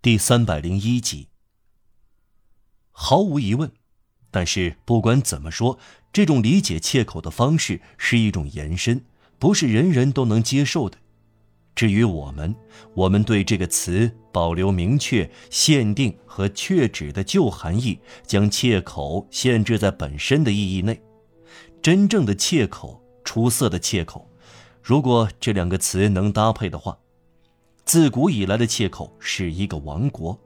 第三百零一集。毫无疑问，但是不管怎么说，这种理解切口的方式是一种延伸，不是人人都能接受的。至于我们，我们对这个词保留明确、限定和确指的旧含义，将切口限制在本身的意义内。真正的切口，出色的切口，如果这两个词能搭配的话，自古以来的切口是一个王国。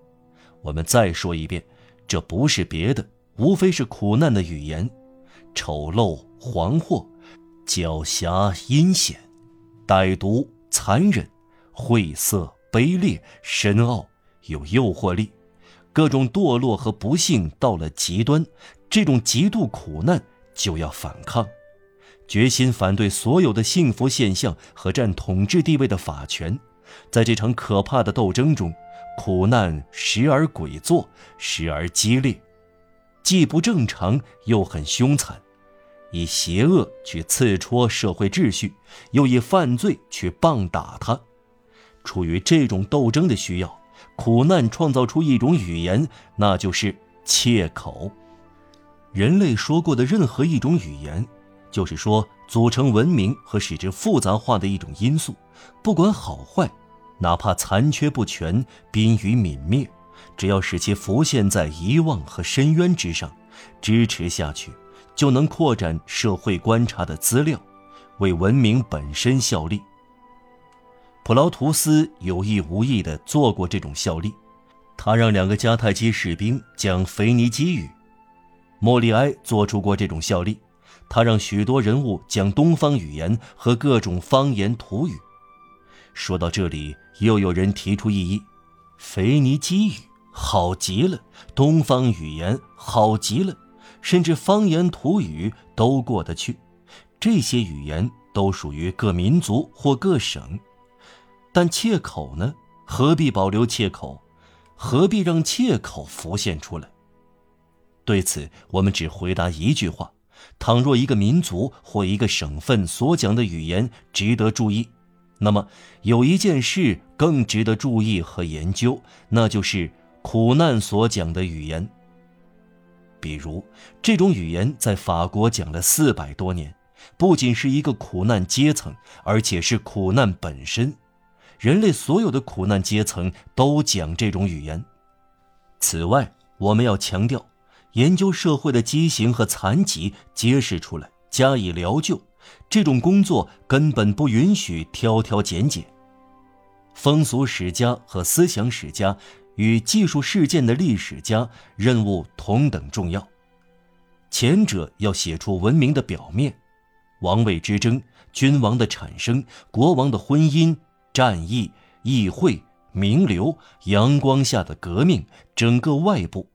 我们再说一遍，这不是别的，无非是苦难的语言，丑陋、惶惑、狡黠、阴险、歹毒。残忍、晦涩、卑劣、深奥，有诱惑力，各种堕落和不幸到了极端，这种极度苦难就要反抗，决心反对所有的幸福现象和占统治地位的法权。在这场可怕的斗争中，苦难时而诡作，时而激烈，既不正常又很凶残。以邪恶去刺戳社会秩序，又以犯罪去棒打他。出于这种斗争的需要，苦难创造出一种语言，那就是切口。人类说过的任何一种语言，就是说组成文明和使之复杂化的一种因素，不管好坏，哪怕残缺不全、濒于泯灭，只要使其浮现在遗忘和深渊之上，支持下去。就能扩展社会观察的资料，为文明本身效力。普劳图斯有意无意地做过这种效力，他让两个迦太基士兵讲腓尼基语；莫里埃做出过这种效力，他让许多人物讲东方语言和各种方言土语。说到这里，又有人提出异议：腓尼基语好极了，东方语言好极了。甚至方言土语都过得去，这些语言都属于各民族或各省。但切口呢？何必保留切口？何必让切口浮现出来？对此，我们只回答一句话：倘若一个民族或一个省份所讲的语言值得注意，那么有一件事更值得注意和研究，那就是苦难所讲的语言。比如，这种语言在法国讲了四百多年，不仅是一个苦难阶层，而且是苦难本身。人类所有的苦难阶层都讲这种语言。此外，我们要强调，研究社会的畸形和残疾，揭示出来，加以疗救，这种工作根本不允许挑挑拣拣。风俗史家和思想史家。与技术事件的历史家任务同等重要。前者要写出文明的表面，王位之争、君王的产生、国王的婚姻、战役、议会、名流、阳光下的革命，整个外部；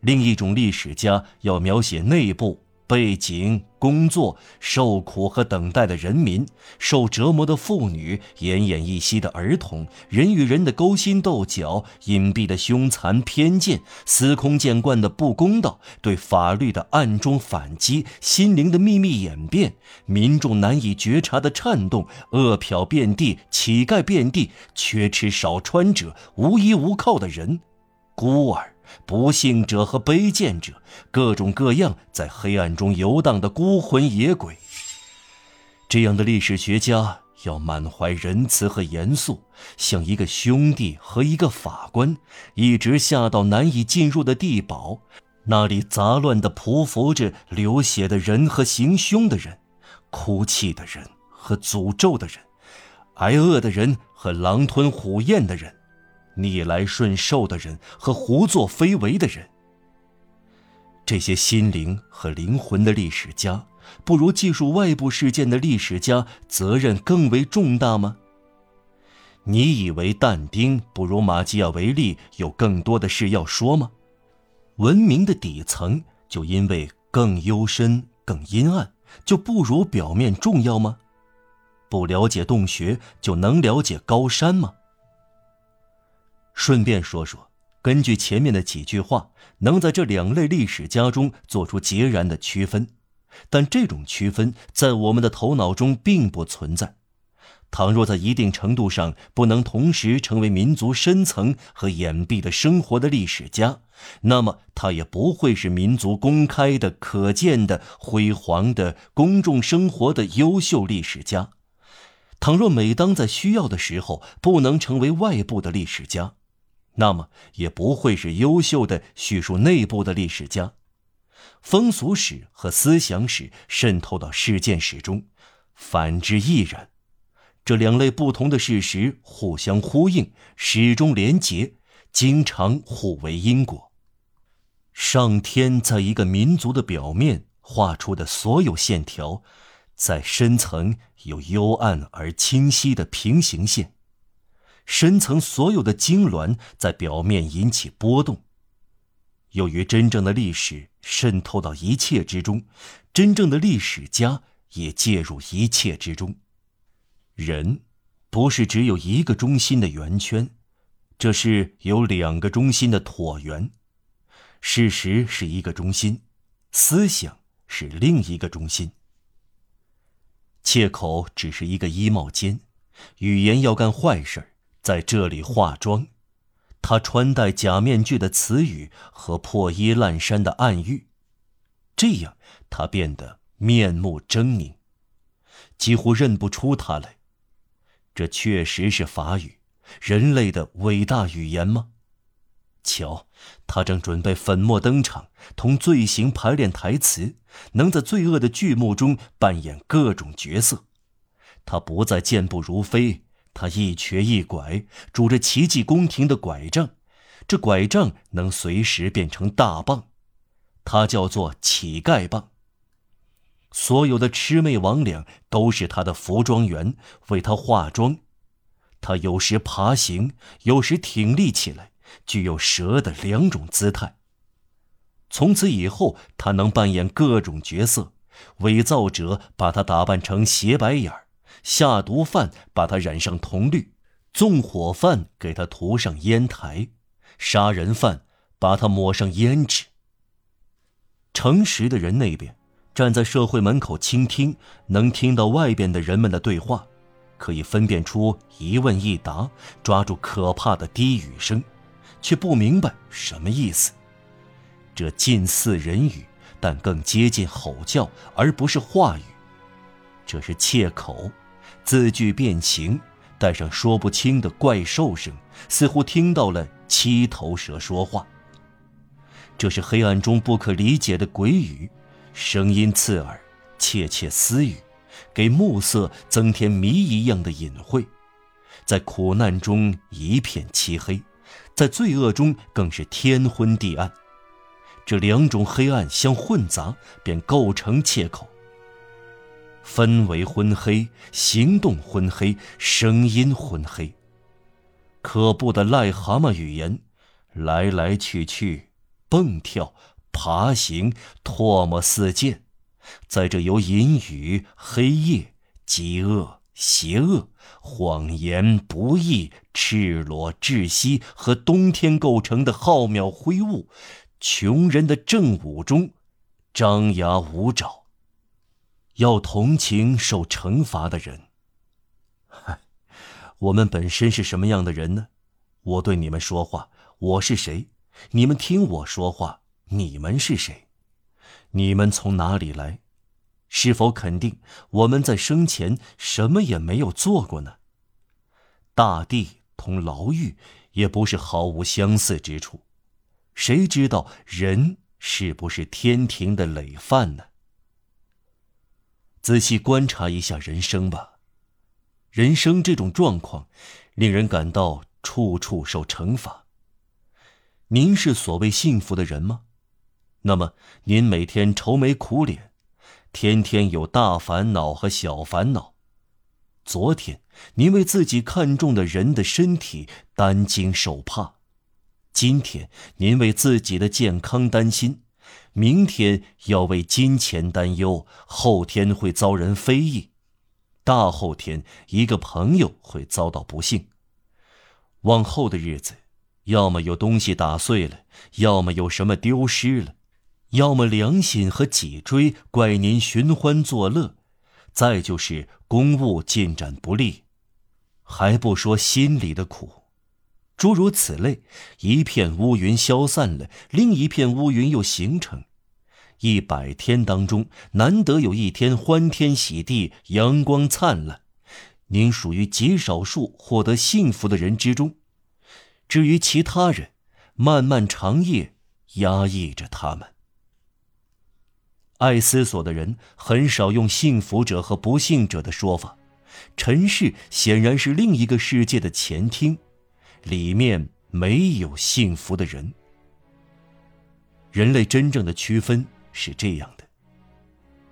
另一种历史家要描写内部。背景、工作、受苦和等待的人民，受折磨的妇女，奄奄一息的儿童，人与人的勾心斗角，隐蔽的凶残偏见，司空见惯的不公道，对法律的暗中反击，心灵的秘密演变，民众难以觉察的颤动，饿殍遍地，乞丐遍地，缺吃少穿者，无依无靠的人，孤儿。不幸者和卑贱者，各种各样在黑暗中游荡的孤魂野鬼。这样的历史学家要满怀仁慈和严肃，像一个兄弟和一个法官，一直下到难以进入的地堡，那里杂乱地匍匐着流血的人和行凶的人，哭泣的人和诅咒的人，挨饿的人和狼吞虎咽的人。逆来顺受的人和胡作非为的人，这些心灵和灵魂的历史家，不如记述外部事件的历史家责任更为重大吗？你以为但丁不如马基亚维利有更多的事要说吗？文明的底层就因为更幽深、更阴暗，就不如表面重要吗？不了解洞穴，就能了解高山吗？顺便说说，根据前面的几句话，能在这两类历史家中做出截然的区分，但这种区分在我们的头脑中并不存在。倘若在一定程度上不能同时成为民族深层和隐蔽的生活的历史家，那么他也不会是民族公开的、可见的、辉煌的公众生活的优秀历史家。倘若每当在需要的时候不能成为外部的历史家，那么也不会是优秀的叙述内部的历史家。风俗史和思想史渗透到事件史中，反之亦然。这两类不同的事实互相呼应，始终连结，经常互为因果。上天在一个民族的表面画出的所有线条，在深层有幽暗而清晰的平行线，深层所有的痉挛在表面引起波动。由于真正的历史渗透到一切之中，真正的历史家也介入一切之中。人，不是只有一个中心的圆圈，这是有两个中心的椭圆。事实是一个中心，思想是另一个中心。切口只是一个衣帽间，语言要干坏事儿在这里化妆。他穿戴假面具的词语和破衣烂衫的暗喻，这样他变得面目狰狞，几乎认不出他来。这确实是法语，人类的伟大语言吗？瞧，他正准备粉墨登场，同罪行排练台词，能在罪恶的剧目中扮演各种角色。他不再健步如飞，他一瘸一拐，拄着奇迹宫廷的拐杖，这拐杖能随时变成大棒，他叫做乞丐棒。所有的魑魅魍魉都是他的服装员，为他化妆。他有时爬行，有时挺立起来，具有蛇的两种姿态。从此以后，他能扮演各种角色：伪造者把他打扮成斜白眼儿，下毒贩把他染上铜绿，纵火犯给他涂上烟台，杀人犯把他抹上胭脂。诚实的人那边。站在社会门口倾听，能听到外边的人们的对话，可以分辨出一问一答，抓住可怕的低语声，却不明白什么意思。这近似人语，但更接近吼叫，而不是话语。这是切口，字句变形，带上说不清的怪兽声，似乎听到了七头蛇说话。这是黑暗中不可理解的鬼语。声音刺耳，窃窃私语，给暮色增添谜一样的隐晦，在苦难中一片漆黑，在罪恶中更是天昏地暗。这两种黑暗相混杂，便构成切口。氛围昏黑，行动昏黑，声音昏黑。可怖的癞蛤蟆语言，来来去去，蹦跳。爬行，唾沫四溅，在这由淫雨、黑夜、饥饿、邪恶、谎言、不义、赤裸、窒息和冬天构成的浩渺灰雾，穷人的正午中，张牙舞爪。要同情受惩罚的人。嗨，我们本身是什么样的人呢？我对你们说话，我是谁？你们听我说话。你们是谁？你们从哪里来？是否肯定我们在生前什么也没有做过呢？大地同牢狱也不是毫无相似之处。谁知道人是不是天庭的累犯呢？仔细观察一下人生吧。人生这种状况，令人感到处处受惩罚。您是所谓幸福的人吗？那么，您每天愁眉苦脸，天天有大烦恼和小烦恼。昨天，您为自己看中的人的身体担惊受怕；今天，您为自己的健康担心；明天要为金钱担忧；后天会遭人非议；大后天，一个朋友会遭到不幸。往后的日子，要么有东西打碎了，要么有什么丢失了。要么良心和脊椎怪您寻欢作乐，再就是公务进展不利，还不说心里的苦。诸如此类，一片乌云消散了，另一片乌云又形成。一百天当中，难得有一天欢天喜地、阳光灿烂。您属于极少数获得幸福的人之中。至于其他人，漫漫长夜压抑着他们。爱思索的人很少用幸福者和不幸者的说法。尘世显然是另一个世界的前厅，里面没有幸福的人。人类真正的区分是这样的：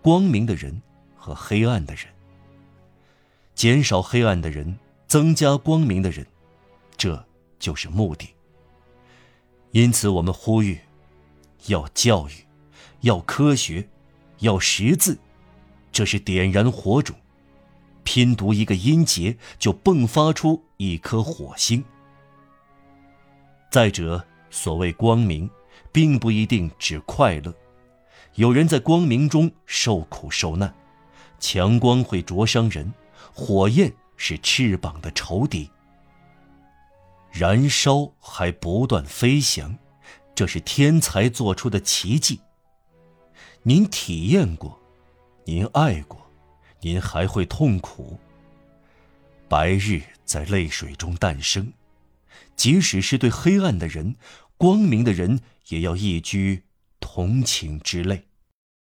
光明的人和黑暗的人。减少黑暗的人，增加光明的人，这就是目的。因此，我们呼吁：要教育，要科学，要识字，这是点燃火种。拼读一个音节，就迸发出一颗火星。再者，所谓光明，并不一定指快乐，有人在光明中受苦受难，强光会灼伤人。火焰是翅膀的仇敌，燃烧还不断飞翔，这是天才做出的奇迹。您体验过，您爱过，您还会痛苦。白日在泪水中诞生，即使是对黑暗的人，光明的人也要一居同情之泪。